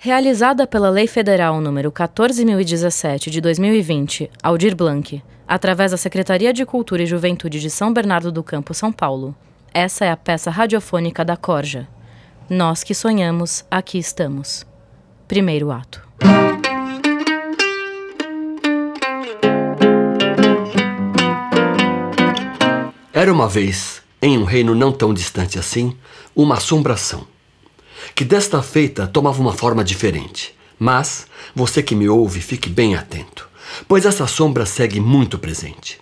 Realizada pela Lei Federal número 14017 de 2020, Aldir Blanc, através da Secretaria de Cultura e Juventude de São Bernardo do Campo, São Paulo. Essa é a peça radiofônica da Corja. Nós que sonhamos, aqui estamos. Primeiro ato. Era uma vez, em um reino não tão distante assim, uma assombração, que desta feita tomava uma forma diferente. Mas, você que me ouve, fique bem atento, pois essa sombra segue muito presente.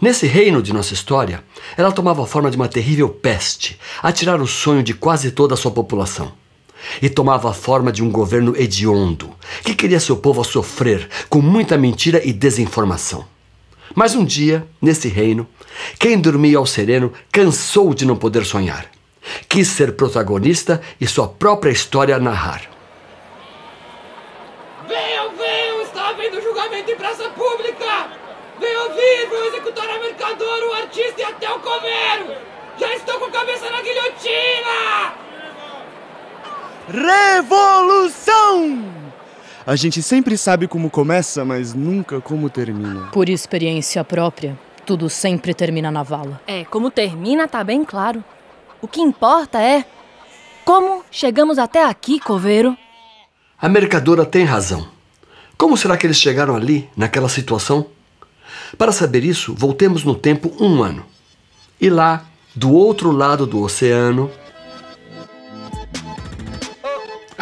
Nesse reino de nossa história, ela tomava a forma de uma terrível peste, a tirar o sonho de quase toda a sua população. E tomava a forma de um governo hediondo, que queria seu povo a sofrer com muita mentira e desinformação. Mas um dia, nesse reino, quem dormia ao sereno cansou de não poder sonhar. Quis ser protagonista e sua própria história narrar. Venham, venham! Está havendo julgamento em praça pública! Venham ouvir! Vou executar a mercador, o artista e até o coveiro! Já estou com a cabeça na guilhotina! Revolução! A gente sempre sabe como começa, mas nunca como termina. Por experiência própria, tudo sempre termina na vala. É, como termina tá bem claro. O que importa é como chegamos até aqui, coveiro. A mercadora tem razão. Como será que eles chegaram ali, naquela situação? Para saber isso, voltemos no tempo um ano. E lá, do outro lado do oceano,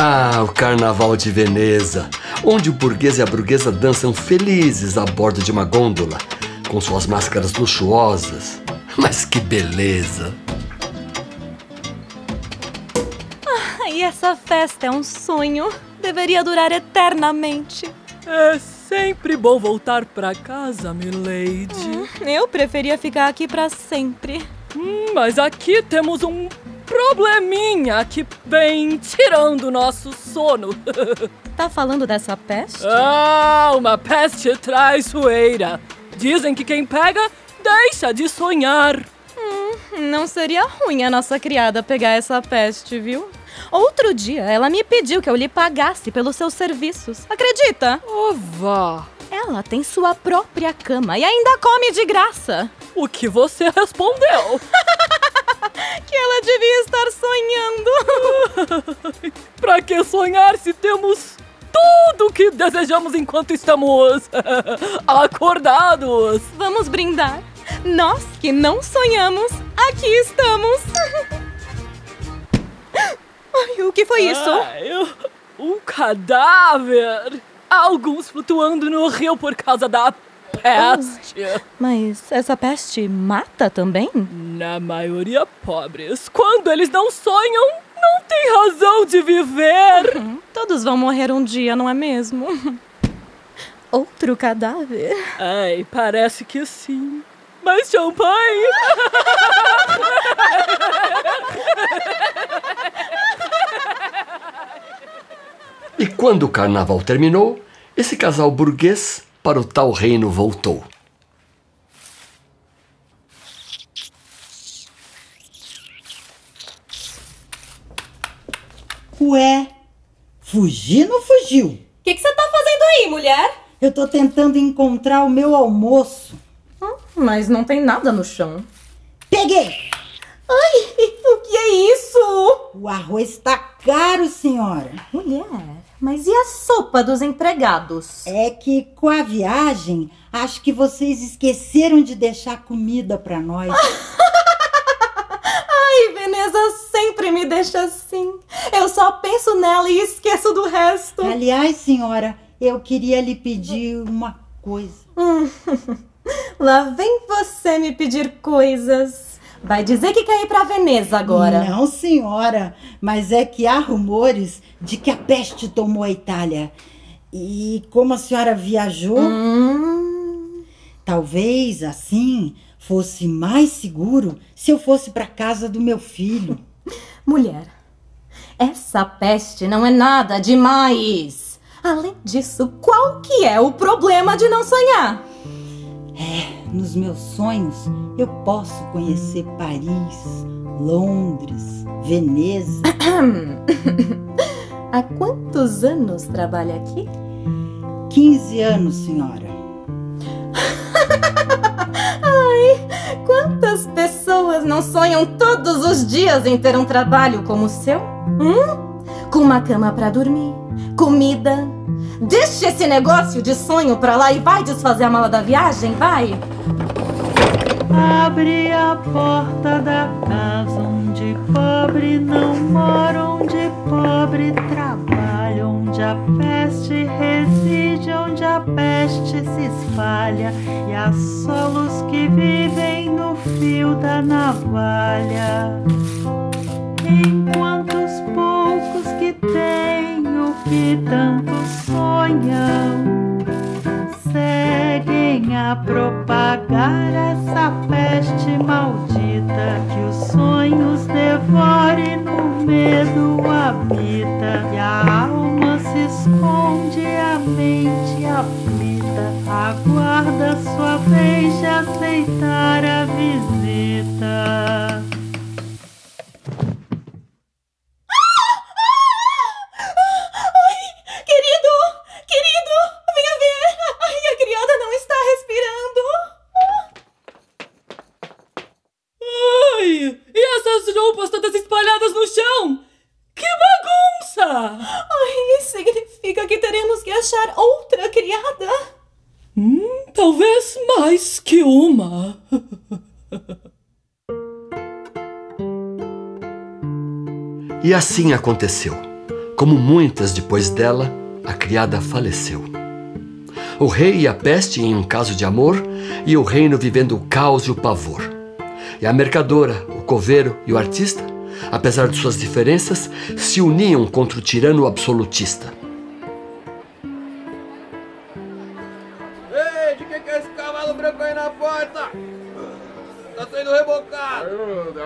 Ah, o Carnaval de Veneza, onde o burguês e a burguesa dançam felizes a bordo de uma gôndola, com suas máscaras luxuosas. Mas que beleza! E essa festa é um sonho. Deveria durar eternamente. É sempre bom voltar para casa, milady. Hum, eu preferia ficar aqui para sempre. Hum, mas aqui temos um probleminha que vem tirando o nosso sono. tá falando dessa peste? Ah, uma peste traiçoeira. Dizem que quem pega deixa de sonhar. Hum, não seria ruim a nossa criada pegar essa peste, viu? Outro dia ela me pediu que eu lhe pagasse pelos seus serviços. Acredita? Oh, vá. Ela tem sua própria cama e ainda come de graça. O que você respondeu? que ela devia estar sonhando. pra que sonhar se temos tudo o que desejamos enquanto estamos acordados? Vamos brindar. Nós que não sonhamos, aqui estamos. Ai, o que foi isso? Ah, eu... Um cadáver! Alguns flutuando no rio por causa da peste. Oh, mas essa peste mata também? Na maioria pobres. Quando eles não sonham, não tem razão de viver. Uhum. Todos vão morrer um dia, não é mesmo? Outro cadáver? Ai, parece que sim. Mas champanhe! e quando o carnaval terminou, esse casal burguês para o tal reino voltou. Ué, fugir não fugiu? O que você tá fazendo aí, mulher? Eu tô tentando encontrar o meu almoço. Hum, mas não tem nada no chão. Peguei! Ai, o que é isso? O arroz tá caro, senhora. Mulher, mas e a sopa dos empregados? É que com a viagem, acho que vocês esqueceram de deixar comida para nós. Ai, Veneza sempre me deixa assim. Eu só penso nela e esqueço do resto. Aliás, senhora, eu queria lhe pedir uma coisa. Hum, lá vem você me pedir coisas. Vai dizer que quer ir para Veneza agora. Não, senhora, mas é que há rumores de que a peste tomou a Itália. E como a senhora viajou, hum. talvez assim fosse mais seguro se eu fosse para casa do meu filho. Mulher, essa peste não é nada demais. Além disso, qual que é o problema de não sonhar? É, nos meus sonhos eu posso conhecer Paris, Londres, Veneza. há quantos anos trabalha aqui? 15 anos, senhora. Ai, quantas pessoas não sonham todos os dias em ter um trabalho como o seu? Hum? Com uma cama para dormir, comida. Deixa esse negócio de sonho pra lá e vai desfazer a mala da viagem, vai! Abre a porta da casa onde pobre não mora, onde pobre trabalha, onde a peste reside, onde a peste se espalha e assola que vivem no fio da navalha. A propagar essa peste maldita que os sonhos devore no medo habita. E a alma se esconde a mente aflita. Aguarda sua vez de aceitar a visita E assim aconteceu. Como muitas depois dela, a criada faleceu. O rei e a peste em um caso de amor, e o reino vivendo o caos e o pavor. E a mercadora, o coveiro e o artista, apesar de suas diferenças, se uniam contra o tirano absolutista.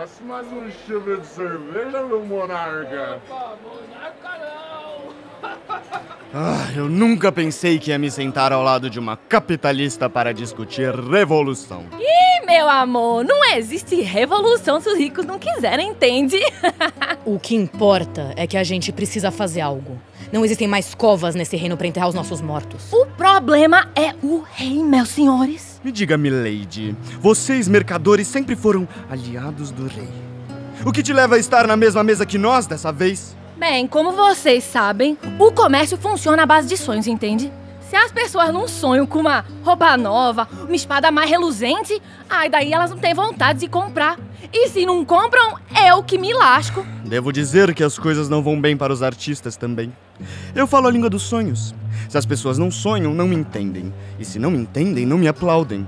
Desce mais um chifre de cerveja, meu monarca. Opa, monarca não. Ah, eu nunca pensei que ia me sentar ao lado de uma capitalista para discutir revolução. Ih, meu amor, não existe revolução se os ricos não quiserem, entende? O que importa é que a gente precisa fazer algo. Não existem mais covas nesse reino para enterrar os nossos mortos. O problema é o rei, meus senhores. Me diga, milady, vocês, mercadores, sempre foram aliados do rei. O que te leva a estar na mesma mesa que nós dessa vez? Bem, como vocês sabem, o comércio funciona à base de sonhos, entende? Se as pessoas não sonham com uma roupa nova, uma espada mais reluzente, ai, daí elas não têm vontade de comprar. E se não compram, é o que me lasco. Devo dizer que as coisas não vão bem para os artistas também. Eu falo a língua dos sonhos. Se as pessoas não sonham, não me entendem. E se não me entendem, não me aplaudem.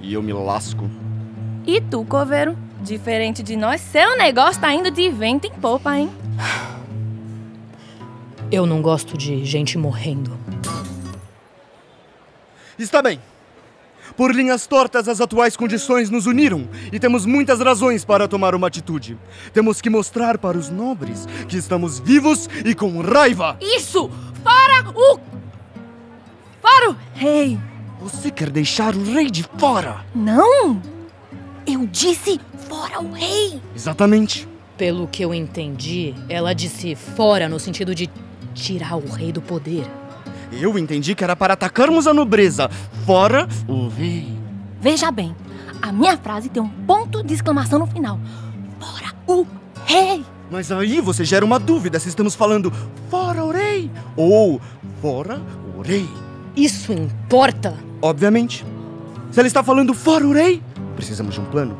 E eu me lasco. E tu, coveiro? Diferente de nós, seu negócio tá indo de vento em popa, hein? Eu não gosto de gente morrendo. Está bem. Por linhas tortas, as atuais condições nos uniram e temos muitas razões para tomar uma atitude. Temos que mostrar para os nobres que estamos vivos e com raiva. Isso! Fora o. Fora o rei! Você quer deixar o rei de fora? Não! Eu disse fora o rei! Exatamente. Pelo que eu entendi, ela disse fora no sentido de tirar o rei do poder. Eu entendi que era para atacarmos a nobreza. Fora o rei. Veja bem, a minha frase tem um ponto de exclamação no final. Fora o rei! Mas aí você gera uma dúvida se estamos falando fora o rei ou fora o rei. Isso importa? Obviamente. Se ela está falando fora o rei, precisamos de um plano.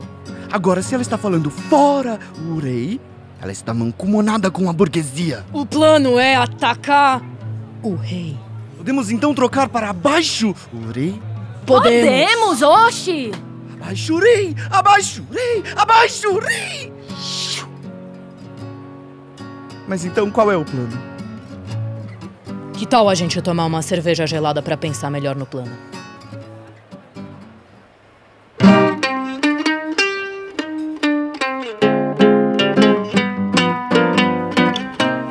Agora, se ela está falando fora o rei, ela está mancomunada com a burguesia. O plano é atacar o rei. Podemos então trocar para abaixo o rei? Podemos. Podemos, oxi! Abaixo o rei! Abaixo o rei! Abaixo! Mas então qual é o plano? Que tal a gente tomar uma cerveja gelada para pensar melhor no plano?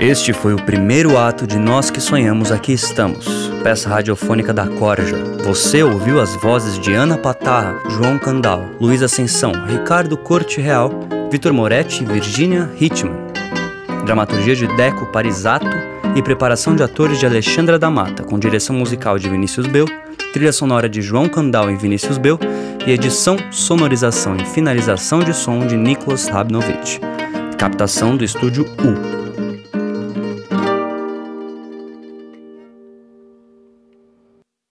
Este foi o primeiro ato de Nós que Sonhamos Aqui Estamos, peça radiofônica da Corja. Você ouviu as vozes de Ana Patarra, João Candal, Luiz Ascensão, Ricardo Corte Real, Vitor Moretti e Virginia Hitman. Dramaturgia de Deco Parisato e preparação de atores de Alexandra da Mata, com direção musical de Vinícius Bel, trilha sonora de João Candal e Vinícius Bel e edição, sonorização e finalização de som de Nicolas Rabnovich. Captação do estúdio U.